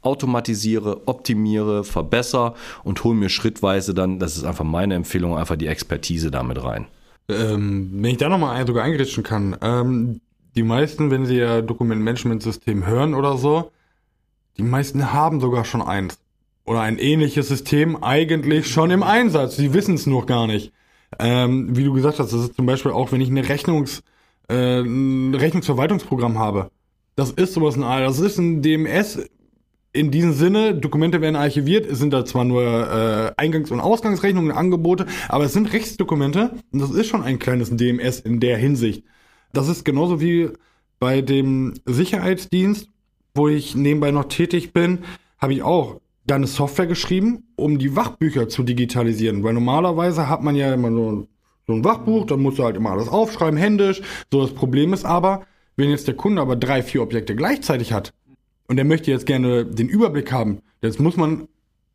automatisiere, optimiere, verbessere und hole mir schrittweise dann, das ist einfach meine Empfehlung, einfach die Expertise damit rein. Ähm, wenn ich da nochmal sogar eingeritschen kann, ähm, die meisten, wenn sie ja Dokumentmanagementsystem hören oder so, die meisten haben sogar schon eins. Oder ein ähnliches System eigentlich schon im Einsatz. Sie wissen es noch gar nicht. Ähm, wie du gesagt hast, das ist zum Beispiel auch, wenn ich eine Rechnungs, äh, ein Rechnungsverwaltungsprogramm habe. Das ist sowas, ein, das ist ein DMS in diesem Sinne, Dokumente werden archiviert, es sind da zwar nur äh, Eingangs- und Ausgangsrechnungen, Angebote, aber es sind Rechtsdokumente und das ist schon ein kleines DMS in der Hinsicht. Das ist genauso wie bei dem Sicherheitsdienst, wo ich nebenbei noch tätig bin, habe ich auch da eine Software geschrieben, um die Wachbücher zu digitalisieren, weil normalerweise hat man ja immer so, so ein Wachbuch, dann musst du halt immer alles aufschreiben, händisch. So das Problem ist aber, wenn jetzt der Kunde aber drei, vier Objekte gleichzeitig hat, und er möchte jetzt gerne den Überblick haben. Jetzt muss man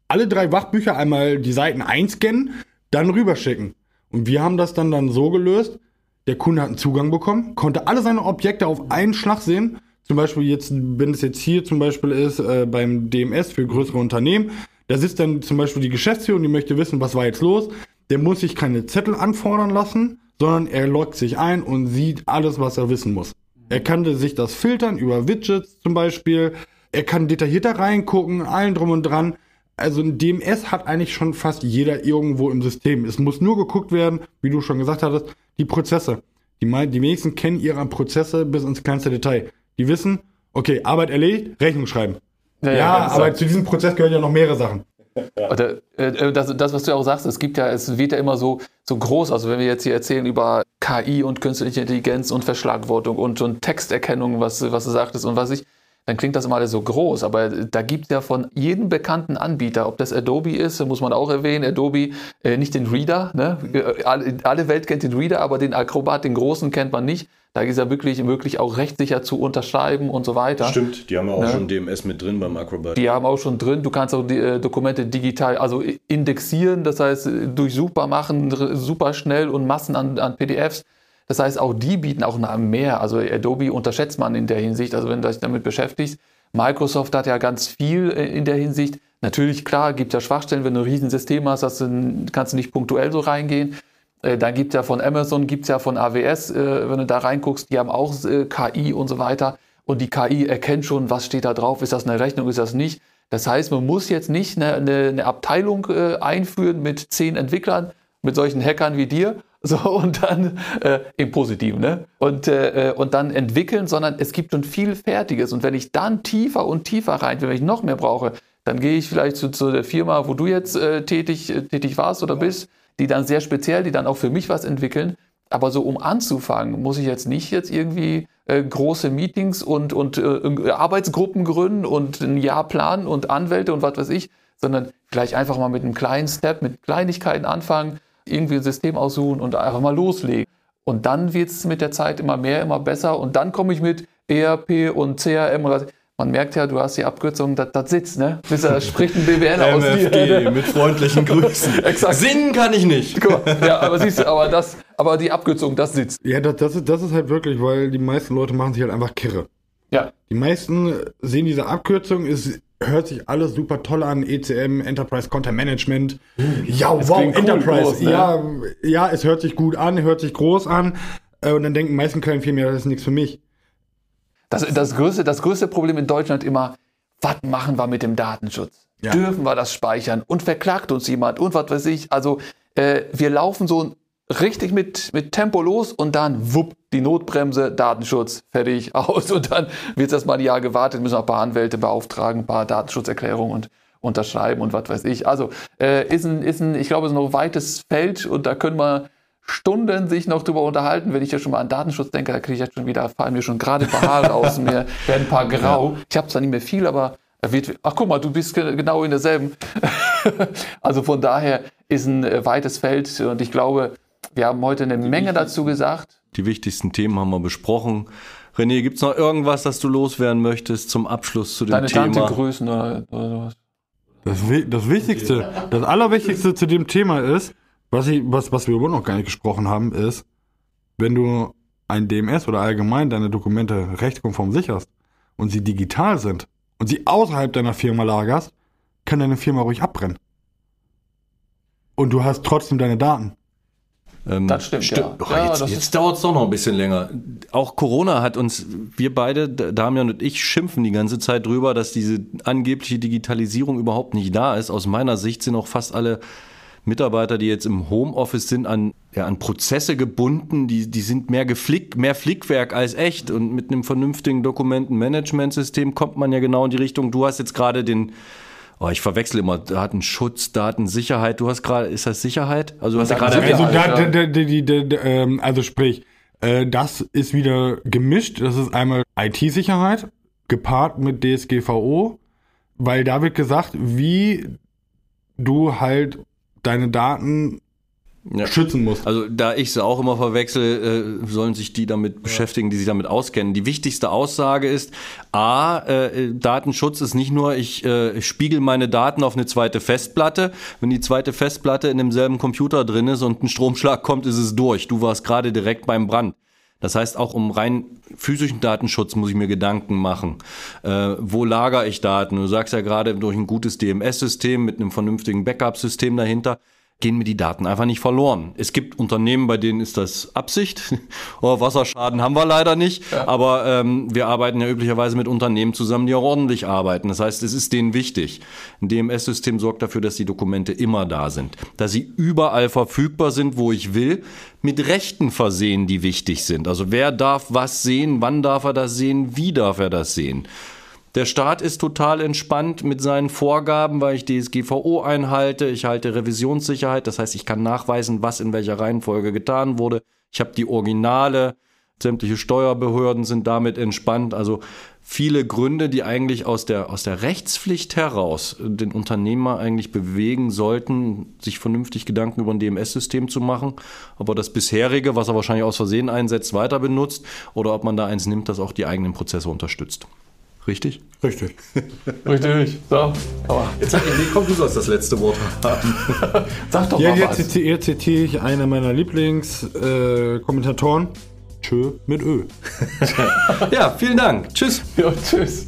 alle drei Wachbücher einmal die Seiten einscannen, dann rüberschicken. Und wir haben das dann, dann so gelöst, der Kunde hat einen Zugang bekommen, konnte alle seine Objekte auf einen Schlag sehen. Zum Beispiel jetzt, wenn es jetzt hier zum Beispiel ist, äh, beim DMS für größere Unternehmen, da sitzt dann zum Beispiel die Geschäftsführung, die möchte wissen, was war jetzt los. Der muss sich keine Zettel anfordern lassen, sondern er loggt sich ein und sieht alles, was er wissen muss. Er kann sich das filtern über Widgets zum Beispiel. Er kann detaillierter reingucken, allen drum und dran. Also ein DMS hat eigentlich schon fast jeder irgendwo im System. Es muss nur geguckt werden, wie du schon gesagt hattest, die Prozesse. Die, die wenigsten kennen ihre Prozesse bis ins kleinste Detail. Die wissen, Okay, Arbeit erledigt, Rechnung schreiben. Ja, Ja, ja, ja, aber zu diesem Prozess gehören ja noch mehrere Sachen. Oder, äh, das, das, was du auch sagst, es gibt ja, es wird ja immer so, so groß. Also wenn wir jetzt hier erzählen über KI und künstliche Intelligenz und Verschlagwortung und, und Texterkennung, was, was du sagtest und was ich, dann klingt das immer alles so groß. Aber da gibt es ja von jedem bekannten Anbieter, ob das Adobe ist, muss man auch erwähnen, Adobe, äh, nicht den Reader, ne? alle, alle Welt kennt den Reader, aber den Acrobat, den großen kennt man nicht. Da ist ja wirklich möglich, auch rechtssicher zu unterschreiben und so weiter. Stimmt, die haben ja auch Ne? schon DMS mit drin beim Acrobat. Die haben auch schon drin, du kannst auch die äh, Dokumente digital, also indexieren, das heißt äh, durchsuchbar machen, super schnell und Massen an, an PDFs. Das heißt, auch die bieten auch mehr. Also Adobe unterschätzt man in der Hinsicht, also wenn du dich damit beschäftigst. Microsoft hat ja ganz viel äh, in der Hinsicht. Natürlich, klar, gibt ja Schwachstellen, wenn du ein Riesensystem hast, hast du, kannst du nicht punktuell so reingehen. Äh, Dann gibt es ja von Amazon, gibt es ja von AWS, äh, wenn du da reinguckst, die haben auch KI und so weiter. Und die KI erkennt schon, was steht da drauf, ist das eine Rechnung, ist das nicht. Das heißt, man muss jetzt nicht eine, eine, eine Abteilung einführen mit zehn Entwicklern, mit solchen Hackern wie dir, so und dann äh, im Positiven, ne? Und, äh, äh, und dann entwickeln, sondern es gibt schon viel Fertiges. Und wenn ich dann tiefer und tiefer rein, wenn ich noch mehr brauche, dann gehe ich vielleicht zu, zu der Firma, wo du jetzt äh, tätig, äh, tätig warst oder bist, die dann sehr speziell, die dann auch für mich was entwickeln. Aber so um anzufangen, muss ich jetzt nicht jetzt irgendwie äh, große Meetings und, und äh, Arbeitsgruppen gründen und ein Jahr planen und Anwälte und was weiß ich, sondern vielleicht einfach mal mit einem kleinen Step, mit Kleinigkeiten anfangen, irgendwie ein System aussuchen und einfach mal loslegen. Und dann wird es mit der Zeit immer mehr, immer besser. Und dann komme ich mit ERP und CRM und was. Man merkt ja, du hast die Abkürzung, das, das sitzt, ne? Bis er spricht ein BWL aus dir. MFG mit freundlichen Grüßen. Exakt. Singen kann ich nicht. Guck mal, Ja, aber siehst du, aber das, aber die Abkürzung, das sitzt. Ja, das, das, ist, das ist halt wirklich, weil die meisten Leute machen sich halt einfach kirre. Ja, Die meisten sehen diese Abkürzung, es hört sich alles super toll an, ECM, Enterprise Content Management. Ja, wow, klingt cool, Enterprise. groß, ne? Ja, ja, es hört sich gut an, hört sich groß an. Äh, Und dann denken die meisten kleinen Firmen, ja, das ist nichts für mich. Das, das, größte, das größte Problem in Deutschland immer, was machen wir mit dem Datenschutz? Ja. Dürfen wir das speichern? Und verklagt uns jemand? Und was weiß ich? Also äh, wir laufen so richtig mit, mit Tempo los und dann wupp, die Notbremse, Datenschutz, fertig, aus. Und dann wird das mal ein Jahr gewartet, müssen noch ein paar Anwälte beauftragen, ein paar Datenschutzerklärungen und unterschreiben und was weiß ich. Also äh, ist ein, ist ein, ich glaube, es ist noch ein weites Feld und da können wir Stunden sich noch drüber unterhalten. Wenn ich ja schon mal an Datenschutz denke, da kriege ich jetzt schon wieder, fallen mir schon gerade ein paar Haare aus, mir werden ein paar grau. Ich habe zwar nicht mehr viel, aber er wird, ach guck mal, du bist ge- genau in derselben. also von daher ist ein äh, weites Feld und ich glaube, wir haben heute eine Menge dazu gesagt. Die wichtigsten Themen haben wir besprochen. René, gibt's noch irgendwas, das du loswerden möchtest zum Abschluss zu dem Deine Thema? Tante grüßen oder, oder sowas. Das, das Wichtigste, das Allerwichtigste zu dem Thema ist, was, ich, was, was wir überhaupt noch gar nicht gesprochen haben, ist, wenn du ein DMS oder allgemein deine Dokumente rechtskonform sicherst und sie digital sind und sie außerhalb deiner Firma lagerst, kann deine Firma ruhig abbrennen. Und du hast trotzdem deine Daten. Ähm, Das stimmt, ja. Doch, Ja, jetzt das jetzt ist- dauert es doch noch ein bisschen länger. Auch Corona hat uns, wir beide, Damian und ich, schimpfen die ganze Zeit drüber, dass diese angebliche Digitalisierung überhaupt nicht da ist. Aus meiner Sicht sind auch fast alle Mitarbeiter, die jetzt im Homeoffice sind, an, ja, an Prozesse gebunden. Die, die sind mehr geflick, mehr Flickwerk als echt. Und mit einem vernünftigen Dokumentenmanagementsystem kommt man ja genau in die Richtung. Du hast jetzt gerade den, oh, ich verwechsel immer Datenschutz, Datensicherheit. Du hast gerade, ist das Sicherheit? Also du hast ja gerade. Also, da, da, da, ähm, also sprich, äh, das ist wieder gemischt. Das ist einmal IT-Sicherheit gepaart mit DSGVO, weil da wird gesagt, wie du halt deine Daten Ja. schützen musst. Also da ich sie auch immer verwechsel, äh, sollen sich die damit beschäftigen, die sich damit auskennen. Die wichtigste Aussage ist, a, äh, Datenschutz ist nicht nur, ich äh, spiegel meine Daten auf eine zweite Festplatte. Wenn die zweite Festplatte in demselben Computer drin ist und ein Stromschlag kommt, ist es durch. Du warst gerade direkt beim Brand. Das heißt, auch um rein physischen Datenschutz muss ich mir Gedanken machen. Äh, wo lagere ich Daten? Du sagst ja gerade durch ein gutes DMS-System mit einem vernünftigen Backup-System dahinter gehen mir die Daten einfach nicht verloren. Es gibt Unternehmen, bei denen ist das Absicht. oh, Wasserschaden haben wir leider nicht. Ja. Aber ähm, wir arbeiten ja üblicherweise mit Unternehmen zusammen, die auch ordentlich arbeiten. Das heißt, es ist denen wichtig. Ein DMS-System sorgt dafür, dass die Dokumente immer da sind. Dass sie überall verfügbar sind, wo ich will. Mit Rechten versehen, die wichtig sind. Also wer darf was sehen, wann darf er das sehen, wie darf er das sehen. Der Staat ist total entspannt mit seinen Vorgaben, weil ich DSGVO einhalte. Ich halte Revisionssicherheit. Das heißt, ich kann nachweisen, was in welcher Reihenfolge getan wurde. Ich habe die Originale. Sämtliche Steuerbehörden sind damit entspannt. Also viele Gründe, die eigentlich aus der, aus der Rechtspflicht heraus den Unternehmer eigentlich bewegen sollten, sich vernünftig Gedanken über ein DMS-System zu machen. Ob er das bisherige, was er wahrscheinlich aus Versehen einsetzt, weiter benutzt oder ob man da eins nimmt, das auch die eigenen Prozesse unterstützt. Richtig? Richtig. Richtig. So. Aber jetzt sag ich, komm, du sollst das letzte Wort haben. Sag doch ja, mal jetzt was. Zitiere, jetzt zitiere ich einer meiner Lieblingskommentatoren. Äh, Tschö mit Ö. ja, vielen Dank. Tschüss. Ja, tschüss.